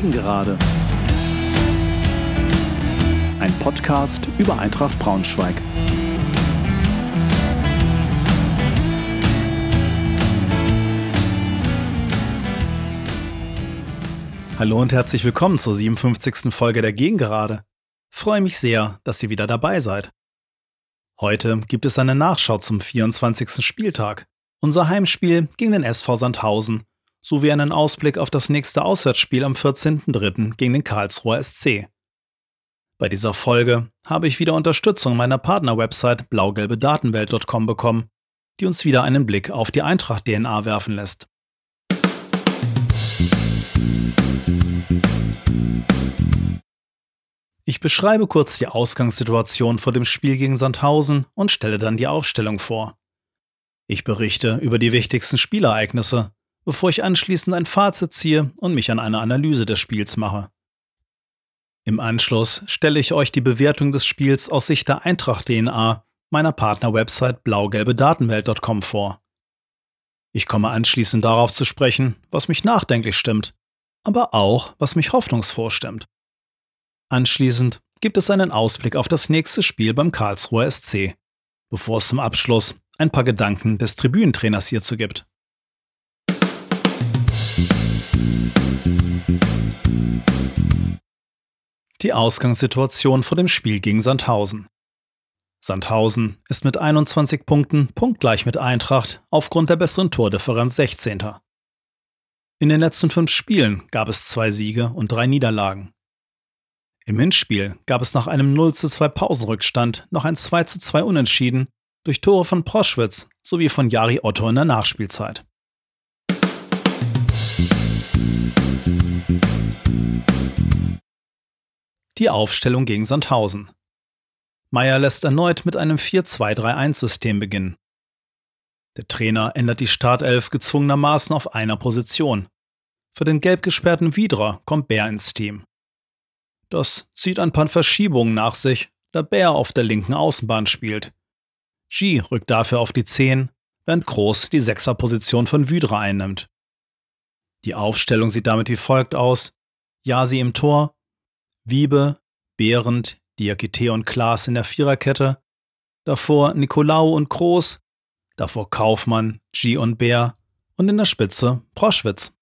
Gegengerade. Ein Podcast über Eintracht Braunschweig. Hallo und herzlich willkommen zur 57. Folge der Gegengerade. Freue mich sehr, dass ihr wieder dabei seid. Heute gibt es eine Nachschau zum 24. Spieltag. Unser Heimspiel gegen den SV Sandhausen sowie einen Ausblick auf das nächste Auswärtsspiel am 14.03. gegen den Karlsruher SC. Bei dieser Folge habe ich wieder Unterstützung meiner Partnerwebsite blaugelbedatenwelt.com bekommen, die uns wieder einen Blick auf die Eintracht-DNA werfen lässt. Ich beschreibe kurz die Ausgangssituation vor dem Spiel gegen Sandhausen und stelle dann die Aufstellung vor. Ich berichte über die wichtigsten Spielereignisse, bevor ich anschließend ein Fazit ziehe und mich an eine Analyse des Spiels mache. Im Anschluss stelle ich euch die Bewertung des Spiels aus Sicht der Eintracht-DNA meiner Partnerwebsite blaugelbedatenwelt.com vor. Ich komme anschließend darauf zu sprechen, was mich nachdenklich stimmt, aber auch, was mich hoffnungsfroh stimmt. Anschließend gibt es einen Ausblick auf das nächste Spiel beim Karlsruher SC, bevor es zum Abschluss ein paar Gedanken des Tribünentrainers hierzu gibt. Die Ausgangssituation vor dem Spiel gegen Sandhausen. Sandhausen ist mit 21 Punkten punktgleich mit Eintracht aufgrund der besseren Tordifferenz 16. In den letzten fünf Spielen gab es zwei Siege und drei Niederlagen. Im Hinspiel gab es nach einem 0 zu 2 Pausenrückstand noch ein 2 zu 2 Unentschieden durch Tore von Proschwitz sowie von Jari Otto in der Nachspielzeit. Die Aufstellung gegen Sandhausen. Meyer lässt erneut mit einem 4-2-3-1-System beginnen. Der Trainer ändert die Startelf gezwungenermaßen auf einer Position. Für den gelb gesperrten Wiedrer kommt Bär ins Team. Das zieht ein paar Verschiebungen nach sich, da Bär auf der linken Außenbahn spielt. G rückt dafür auf die 10, während Groß die Sechserposition von Wydra einnimmt. Die Aufstellung sieht damit wie folgt aus: Jasi im Tor, Wiebe, Behrendt, Diakite und Klaas in der Viererkette, davor Nikolaou und Groß, davor Kaufmann, G und Bär und in der Spitze Proschwitz.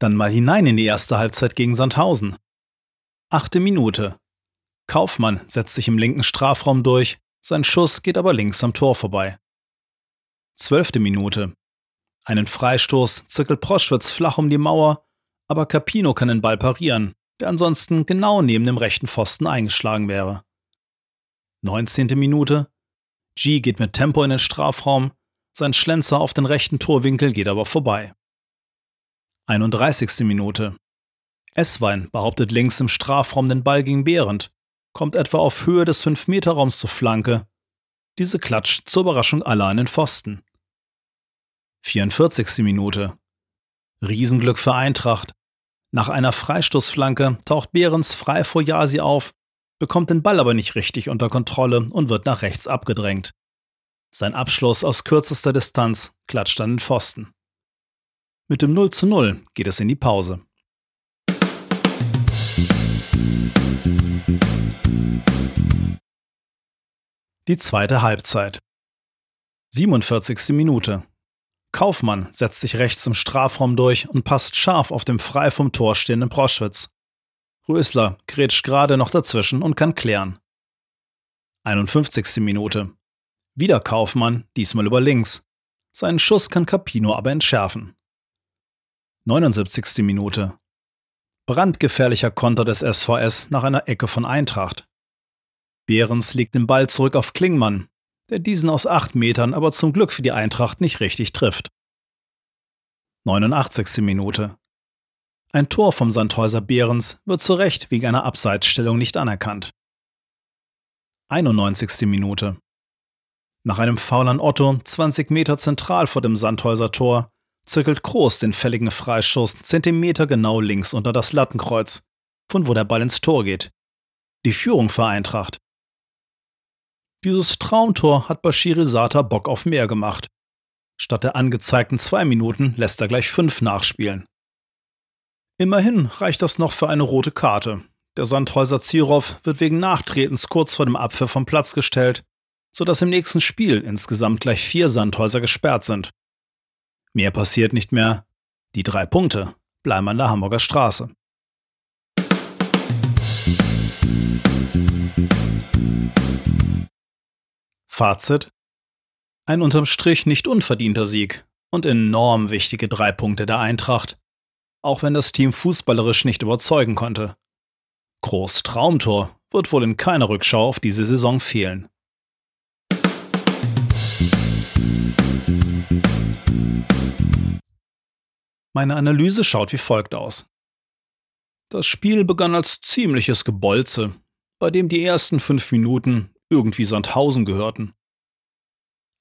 Dann mal hinein in die erste Halbzeit gegen Sandhausen. Achte Minute. Kaufmann setzt sich im linken Strafraum durch, sein Schuss geht aber links am Tor vorbei. Zwölfte Minute. Einen Freistoß zirkelt Proschwitz flach um die Mauer, aber Capino kann den Ball parieren, der ansonsten genau neben dem rechten Pfosten eingeschlagen wäre. 19. Minute. G geht mit Tempo in den Strafraum, sein Schlenzer auf den rechten Torwinkel geht aber vorbei. 31. Minute. Esswein behauptet links im Strafraum den Ball gegen Behrendt, kommt etwa auf Höhe des 5-Meter-Raums zur Flanke. Diese klatscht zur Überraschung aller an den Pfosten. 44. Minute. Riesenglück für Eintracht. Nach einer Freistoßflanke taucht Behrens frei vor Jasi auf, bekommt den Ball aber nicht richtig unter Kontrolle und wird nach rechts abgedrängt. Sein Abschluss aus kürzester Distanz klatscht an den Pfosten. Mit dem 0 zu 0 geht es in die Pause. Die zweite Halbzeit. 47. Minute. Kaufmann setzt sich rechts im Strafraum durch und passt scharf auf dem frei vom Tor stehenden Proschwitz. Rösler grätscht gerade noch dazwischen und kann klären. 51. Minute. Wieder Kaufmann, diesmal über links. Seinen Schuss kann Capino aber entschärfen. 79. Minute. Brandgefährlicher Konter des SVS nach einer Ecke von Eintracht. Behrens legt den Ball zurück auf Klingmann, der diesen aus acht Metern aber zum Glück für die Eintracht nicht richtig trifft. 89. Minute. Ein Tor vom Sandhäuser Behrens wird zu Recht wegen einer Abseitsstellung nicht anerkannt. 91. Minute. Nach einem Foul an Otto, 20 Meter zentral vor dem Sandhäuser Tor, zirkelt Groß den fälligen Freischuss Zentimeter genau links unter das Lattenkreuz, von wo der Ball ins Tor geht. Die Führung für Eintracht. Dieses Traumtor hat Bashiri Sata Bock auf mehr gemacht. Statt der angezeigten zwei Minuten lässt er gleich fünf nachspielen. Immerhin reicht das noch für eine rote Karte. Der Sandhäuser Zierov wird wegen Nachtretens kurz vor dem Abwehr vom Platz gestellt, sodass im nächsten Spiel insgesamt gleich vier Sandhäuser gesperrt sind. Mehr passiert nicht mehr. Die drei Punkte bleiben an der Hamburger Straße. Fazit: Ein unterm Strich nicht unverdienter Sieg und enorm wichtige drei Punkte der Eintracht, auch wenn das Team fußballerisch nicht überzeugen konnte. Groß Traumtor wird wohl in keiner Rückschau auf diese Saison fehlen. Meine Analyse schaut wie folgt aus. Das Spiel begann als ziemliches Gebolze, bei dem die ersten fünf Minuten irgendwie Sandhausen gehörten.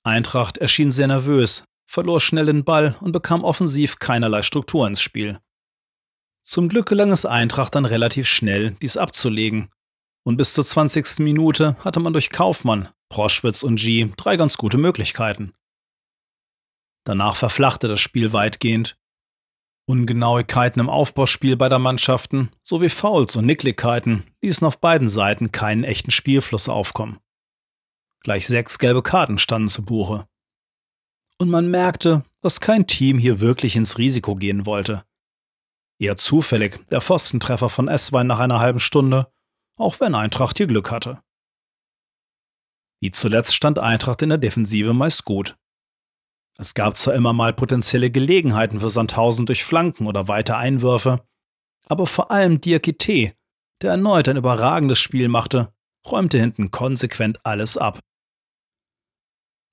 Eintracht erschien sehr nervös, verlor schnell den Ball und bekam offensiv keinerlei Struktur ins Spiel. Zum Glück gelang es Eintracht dann relativ schnell, dies abzulegen. Und bis zur 20. Minute hatte man durch Kaufmann, Proschwitz und G drei ganz gute Möglichkeiten. Danach verflachte das Spiel weitgehend. Ungenauigkeiten im Aufbauspiel beider Mannschaften sowie Fouls und Nicklichkeiten ließen auf beiden Seiten keinen echten Spielfluss aufkommen. Gleich sechs gelbe Karten standen zu Buche. Und man merkte, dass kein Team hier wirklich ins Risiko gehen wollte. Eher zufällig der Pfostentreffer von Esswein nach einer halben Stunde, auch wenn Eintracht hier Glück hatte. Wie zuletzt stand Eintracht in der Defensive meist gut. Es gab zwar immer mal potenzielle Gelegenheiten für Sandhausen durch Flanken oder weite Einwürfe, aber vor allem Diakite, der erneut ein überragendes Spiel machte, räumte hinten konsequent alles ab.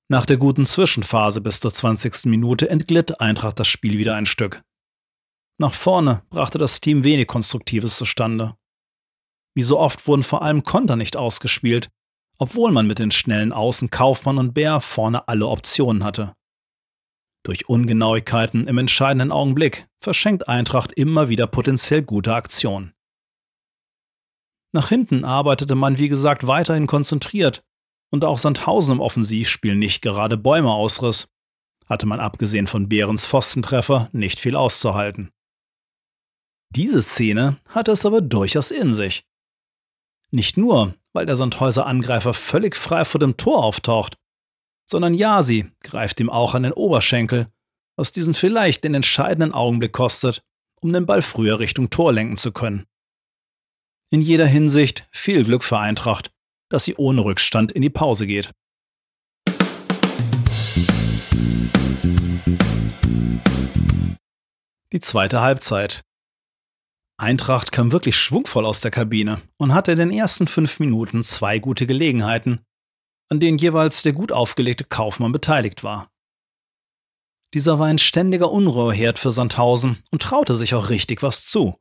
Nach der guten Zwischenphase bis zur 20. Minute entglitt Eintracht das Spiel wieder ein Stück. Nach vorne brachte das Team wenig Konstruktives zustande. Wie so oft wurden vor allem Konter nicht ausgespielt, obwohl man mit den schnellen Außen Kaufmann und Bär vorne alle Optionen hatte. Durch Ungenauigkeiten im entscheidenden Augenblick verschenkt Eintracht immer wieder potenziell gute Aktionen. Nach hinten arbeitete man, wie gesagt, weiterhin konzentriert und auch Sandhausen im Offensivspiel nicht gerade Bäume ausriss, hatte man abgesehen von Behrens Pfostentreffer nicht viel auszuhalten. Diese Szene hatte es aber durchaus in sich. Nicht nur, weil der Sandhäuser Angreifer völlig frei vor dem Tor auftaucht, sondern Yasi greift ihm auch an den Oberschenkel, was diesen vielleicht den entscheidenden Augenblick kostet, um den Ball früher Richtung Tor lenken zu können. In jeder Hinsicht viel Glück für Eintracht, dass sie ohne Rückstand in die Pause geht. Die zweite Halbzeit Eintracht kam wirklich schwungvoll aus der Kabine und hatte in den ersten fünf Minuten zwei gute Gelegenheiten, an denen jeweils der gut aufgelegte Kaufmann beteiligt war. Dieser war ein ständiger Unruheherd für Sandhausen und traute sich auch richtig was zu.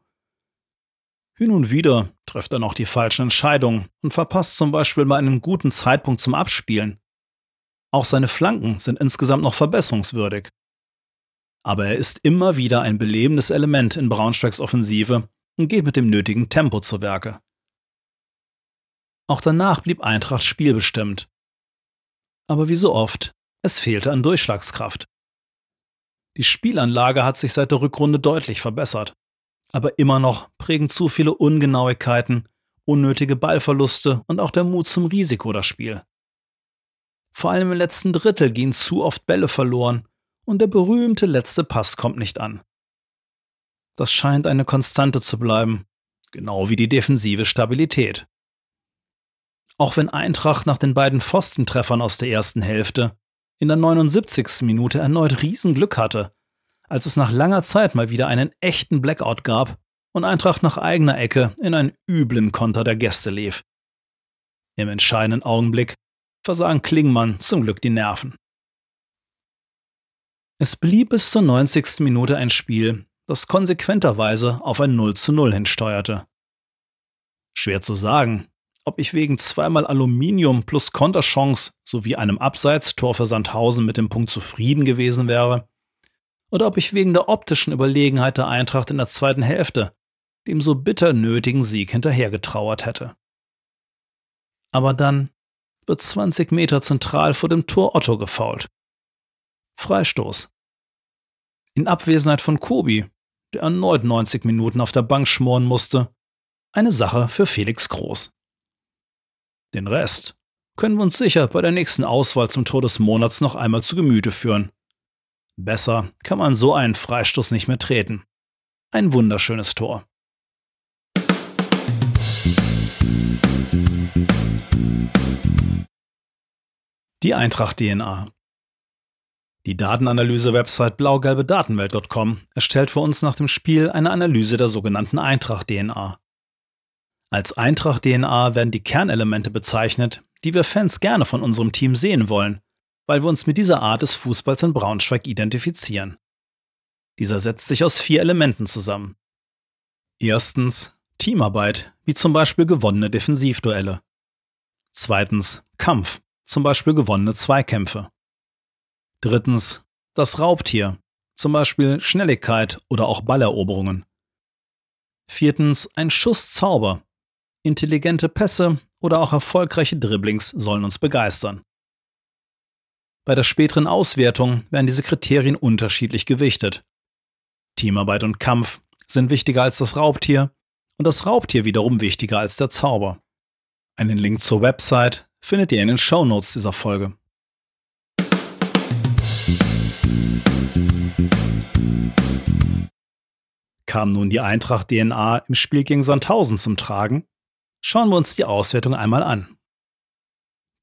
Hin und wieder trifft er noch die falschen Entscheidungen und verpasst zum Beispiel bei einem guten Zeitpunkt zum Abspielen. Auch seine Flanken sind insgesamt noch verbesserungswürdig aber er ist immer wieder ein belebendes Element in Braunschweigs Offensive und geht mit dem nötigen Tempo zu Werke. Auch danach blieb Eintracht spielbestimmt. Aber wie so oft, es fehlte an Durchschlagskraft. Die Spielanlage hat sich seit der Rückrunde deutlich verbessert, aber immer noch prägen zu viele Ungenauigkeiten, unnötige Ballverluste und auch der Mut zum Risiko das Spiel. Vor allem im letzten Drittel gehen zu oft Bälle verloren und der berühmte letzte Pass kommt nicht an. Das scheint eine Konstante zu bleiben, genau wie die defensive Stabilität. Auch wenn Eintracht nach den beiden Pfostentreffern aus der ersten Hälfte in der 79. Minute erneut Riesenglück hatte, als es nach langer Zeit mal wieder einen echten Blackout gab und Eintracht nach eigener Ecke in einen üblen Konter der Gäste lief. Im entscheidenden Augenblick versagen Klingmann zum Glück die Nerven. Es blieb bis zur 90. Minute ein Spiel, das konsequenterweise auf ein 0 zu 0 hinsteuerte. Schwer zu sagen, ob ich wegen zweimal Aluminium plus Konterchance sowie einem Abseitstor für Sandhausen mit dem Punkt zufrieden gewesen wäre, oder ob ich wegen der optischen Überlegenheit der Eintracht in der zweiten Hälfte dem so bitter nötigen Sieg hinterhergetrauert hätte. Aber dann wird 20 Meter zentral vor dem Tor Otto gefault. Freistoß. In Abwesenheit von Kobi, der erneut 90 Minuten auf der Bank schmoren musste, eine Sache für Felix Groß. Den Rest können wir uns sicher bei der nächsten Auswahl zum Tor des Monats noch einmal zu Gemüte führen. Besser kann man so einen Freistoß nicht mehr treten. Ein wunderschönes Tor. Die Eintracht DNA. Die Datenanalyse-Website blaugelbe-datenwelt.com erstellt für uns nach dem Spiel eine Analyse der sogenannten Eintracht-DNA. Als Eintracht-DNA werden die Kernelemente bezeichnet, die wir Fans gerne von unserem Team sehen wollen, weil wir uns mit dieser Art des Fußballs in Braunschweig identifizieren. Dieser setzt sich aus vier Elementen zusammen. Erstens Teamarbeit, wie zum Beispiel gewonnene Defensivduelle. Zweitens Kampf, zum Beispiel gewonnene Zweikämpfe. Drittens das Raubtier, zum Beispiel Schnelligkeit oder auch Balleroberungen. Viertens ein Schusszauber. Intelligente Pässe oder auch erfolgreiche Dribblings sollen uns begeistern. Bei der späteren Auswertung werden diese Kriterien unterschiedlich gewichtet. Teamarbeit und Kampf sind wichtiger als das Raubtier und das Raubtier wiederum wichtiger als der Zauber. Einen Link zur Website findet ihr in den Show Notes dieser Folge. Kam nun die Eintracht DNA im Spiel gegen Sandhausen zum Tragen? Schauen wir uns die Auswertung einmal an.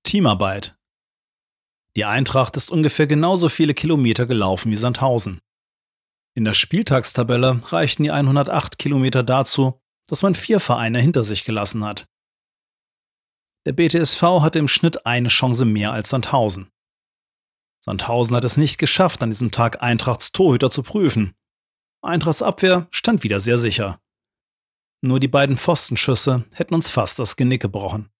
Teamarbeit die Eintracht ist ungefähr genauso viele Kilometer gelaufen wie Sandhausen. In der Spieltagstabelle reichten die 108 Kilometer dazu, dass man vier Vereine hinter sich gelassen hat. Der BTSV hatte im Schnitt eine Chance mehr als Sandhausen. Sandhausen hat es nicht geschafft, an diesem Tag Eintrachts Torhüter zu prüfen. Eintrachts Abwehr stand wieder sehr sicher. Nur die beiden Pfostenschüsse hätten uns fast das Genick gebrochen.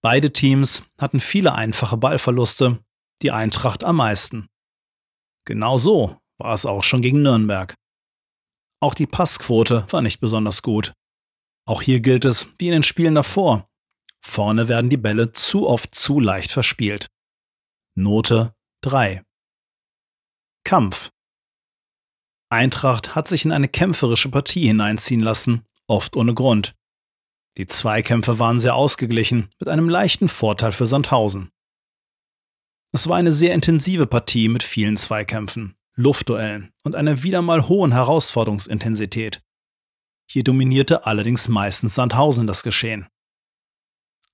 Beide Teams hatten viele einfache Ballverluste, die Eintracht am meisten. Genau so war es auch schon gegen Nürnberg. Auch die Passquote war nicht besonders gut. Auch hier gilt es, wie in den Spielen davor. Vorne werden die Bälle zu oft zu leicht verspielt. Note 3. Kampf. Eintracht hat sich in eine kämpferische Partie hineinziehen lassen, oft ohne Grund. Die Zweikämpfe waren sehr ausgeglichen, mit einem leichten Vorteil für Sandhausen. Es war eine sehr intensive Partie mit vielen Zweikämpfen, Luftduellen und einer wieder mal hohen Herausforderungsintensität. Hier dominierte allerdings meistens Sandhausen das Geschehen.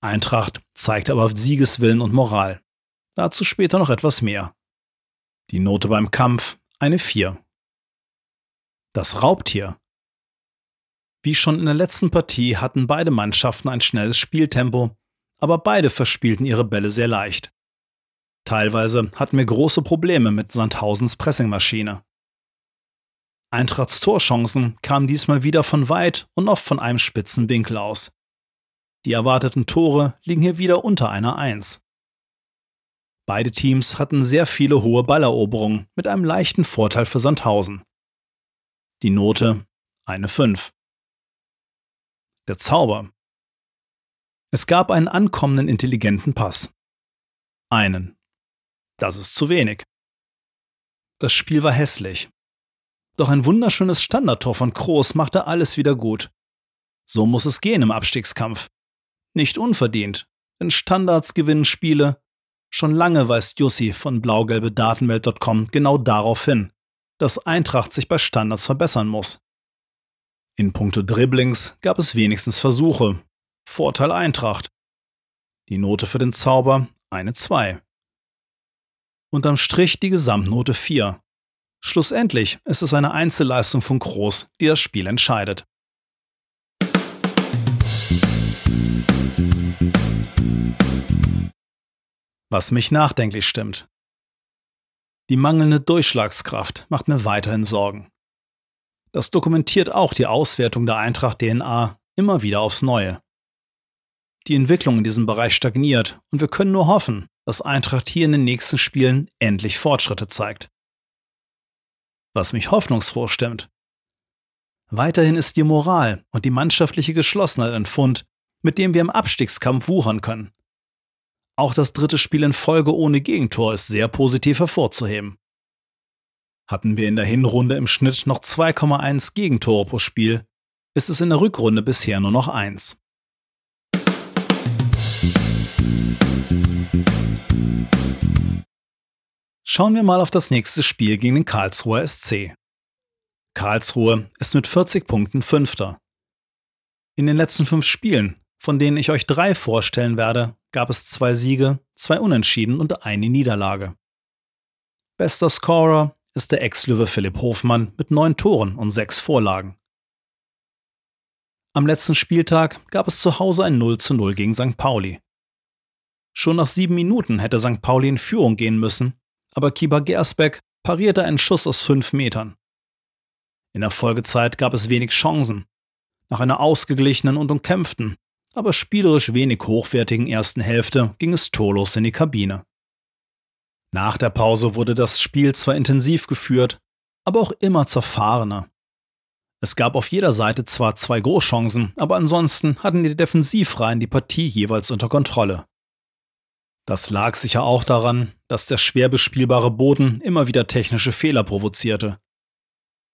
Eintracht zeigte aber Siegeswillen und Moral. Dazu später noch etwas mehr. Die Note beim Kampf eine 4. Das Raubtier wie schon in der letzten Partie hatten beide Mannschaften ein schnelles Spieltempo, aber beide verspielten ihre Bälle sehr leicht. Teilweise hatten wir große Probleme mit Sandhausens Pressingmaschine. Eintrachts Torchancen kamen diesmal wieder von weit und oft von einem spitzen Winkel aus. Die erwarteten Tore liegen hier wieder unter einer Eins. Beide Teams hatten sehr viele hohe Balleroberungen mit einem leichten Vorteil für Sandhausen. Die Note eine 5 der Zauber. Es gab einen ankommenden intelligenten Pass. Einen. Das ist zu wenig. Das Spiel war hässlich. Doch ein wunderschönes Standardtor von Kroos machte alles wieder gut. So muss es gehen im Abstiegskampf. Nicht unverdient, denn Standards gewinnen Spiele. Schon lange weist Jussi von blaugelbe-datenwelt.com genau darauf hin, dass Eintracht sich bei Standards verbessern muss. In puncto Dribblings gab es wenigstens Versuche. Vorteil Eintracht. Die Note für den Zauber eine 2. Unterm Strich die Gesamtnote 4. Schlussendlich ist es eine Einzelleistung von Groß, die das Spiel entscheidet. Was mich nachdenklich stimmt. Die mangelnde Durchschlagskraft macht mir weiterhin Sorgen. Das dokumentiert auch die Auswertung der Eintracht DNA immer wieder aufs Neue. Die Entwicklung in diesem Bereich stagniert und wir können nur hoffen, dass Eintracht hier in den nächsten Spielen endlich Fortschritte zeigt. Was mich hoffnungsfroh stimmt. Weiterhin ist die Moral und die mannschaftliche Geschlossenheit ein Fund, mit dem wir im Abstiegskampf wuchern können. Auch das dritte Spiel in Folge ohne Gegentor ist sehr positiv hervorzuheben. Hatten wir in der Hinrunde im Schnitt noch 2,1 Gegentore pro Spiel, ist es in der Rückrunde bisher nur noch eins. Schauen wir mal auf das nächste Spiel gegen den Karlsruher SC. Karlsruhe ist mit 40 Punkten Fünfter. In den letzten fünf Spielen, von denen ich euch drei vorstellen werde, gab es zwei Siege, zwei Unentschieden und eine Niederlage. Bester Scorer ist der Ex-Löwe Philipp Hofmann mit neun Toren und sechs Vorlagen. Am letzten Spieltag gab es zu Hause ein 0 zu 0 gegen St. Pauli. Schon nach sieben Minuten hätte St. Pauli in Führung gehen müssen, aber Kieber Gersbeck parierte einen Schuss aus fünf Metern. In der Folgezeit gab es wenig Chancen. Nach einer ausgeglichenen und umkämpften, aber spielerisch wenig hochwertigen ersten Hälfte ging es torlos in die Kabine. Nach der Pause wurde das Spiel zwar intensiv geführt, aber auch immer zerfahrener. Es gab auf jeder Seite zwar zwei Großchancen, aber ansonsten hatten die Defensivreihen die Partie jeweils unter Kontrolle. Das lag sicher auch daran, dass der schwer bespielbare Boden immer wieder technische Fehler provozierte.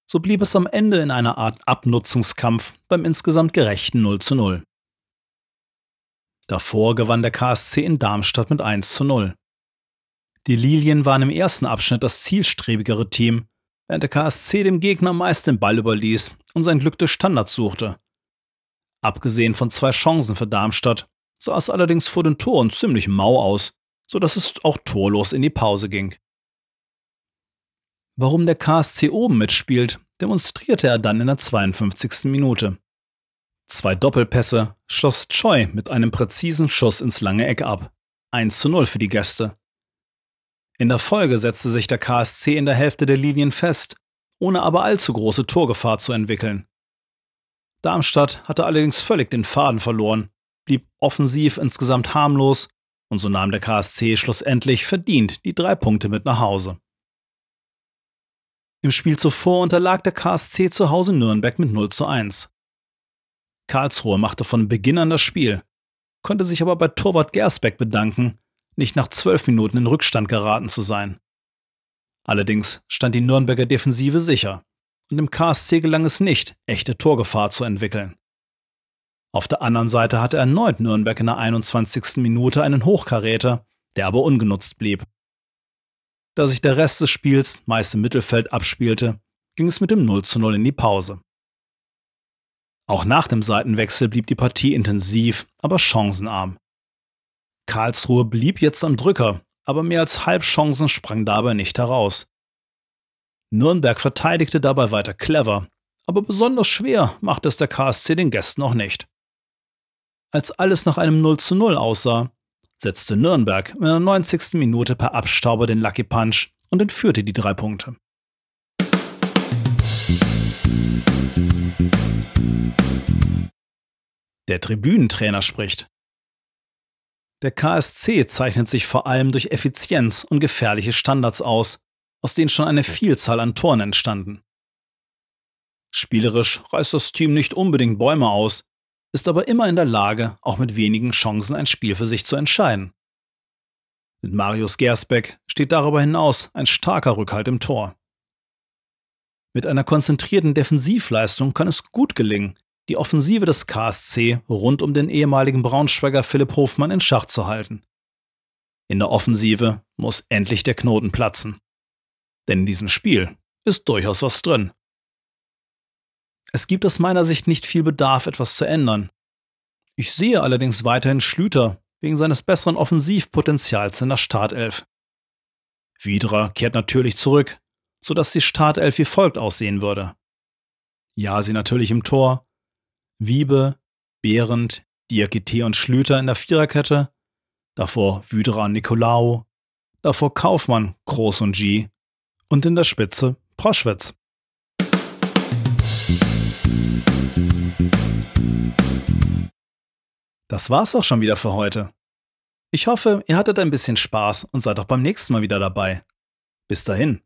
So blieb es am Ende in einer Art Abnutzungskampf beim insgesamt gerechten 0 zu 0. Davor gewann der KSC in Darmstadt mit 1 zu 0. Die Lilien waren im ersten Abschnitt das zielstrebigere Team, während der KSC dem Gegner meist den Ball überließ und sein Glück durch Standards suchte. Abgesehen von zwei Chancen für Darmstadt sah es allerdings vor den Toren ziemlich mau aus, so dass es auch torlos in die Pause ging. Warum der KSC oben mitspielt, demonstrierte er dann in der 52. Minute. Zwei Doppelpässe schloss Choi mit einem präzisen Schuss ins lange Eck ab. 1 zu 0 für die Gäste. In der Folge setzte sich der KSC in der Hälfte der Linien fest, ohne aber allzu große Torgefahr zu entwickeln. Darmstadt hatte allerdings völlig den Faden verloren, blieb offensiv insgesamt harmlos und so nahm der KSC schlussendlich verdient die drei Punkte mit nach Hause. Im Spiel zuvor unterlag der KSC zu Hause Nürnberg mit 0 zu 1. Karlsruhe machte von Beginn an das Spiel, konnte sich aber bei Torwart Gersbeck bedanken, nicht nach zwölf Minuten in Rückstand geraten zu sein. Allerdings stand die Nürnberger Defensive sicher und dem KSC gelang es nicht, echte Torgefahr zu entwickeln. Auf der anderen Seite hatte erneut Nürnberg in der 21. Minute einen Hochkaräter, der aber ungenutzt blieb. Da sich der Rest des Spiels meist im Mittelfeld abspielte, ging es mit dem 0 zu 0 in die Pause. Auch nach dem Seitenwechsel blieb die Partie intensiv, aber chancenarm. Karlsruhe blieb jetzt am Drücker, aber mehr als Halbchancen sprang dabei nicht heraus. Nürnberg verteidigte dabei weiter clever, aber besonders schwer machte es der KSC den Gästen auch nicht. Als alles nach einem 0 zu 0 aussah, setzte Nürnberg in der 90. Minute per Abstauber den Lucky Punch und entführte die drei Punkte. Der Tribünentrainer spricht. Der KSC zeichnet sich vor allem durch Effizienz und gefährliche Standards aus, aus denen schon eine Vielzahl an Toren entstanden. Spielerisch reißt das Team nicht unbedingt Bäume aus, ist aber immer in der Lage, auch mit wenigen Chancen ein Spiel für sich zu entscheiden. Mit Marius Gersbeck steht darüber hinaus ein starker Rückhalt im Tor. Mit einer konzentrierten Defensivleistung kann es gut gelingen, die Offensive des KSC rund um den ehemaligen Braunschweiger Philipp Hofmann in Schach zu halten. In der Offensive muss endlich der Knoten platzen. Denn in diesem Spiel ist durchaus was drin. Es gibt aus meiner Sicht nicht viel Bedarf, etwas zu ändern. Ich sehe allerdings weiterhin Schlüter wegen seines besseren Offensivpotenzials in der Startelf. Widra kehrt natürlich zurück, sodass die Startelf wie folgt aussehen würde. Ja, sie natürlich im Tor, Wiebe, Behrendt, Diakite und Schlüter in der Viererkette, davor Wydra und Nikolaou, davor Kaufmann, Groß und G und in der Spitze Proschwitz. Das war's auch schon wieder für heute. Ich hoffe, ihr hattet ein bisschen Spaß und seid auch beim nächsten Mal wieder dabei. Bis dahin.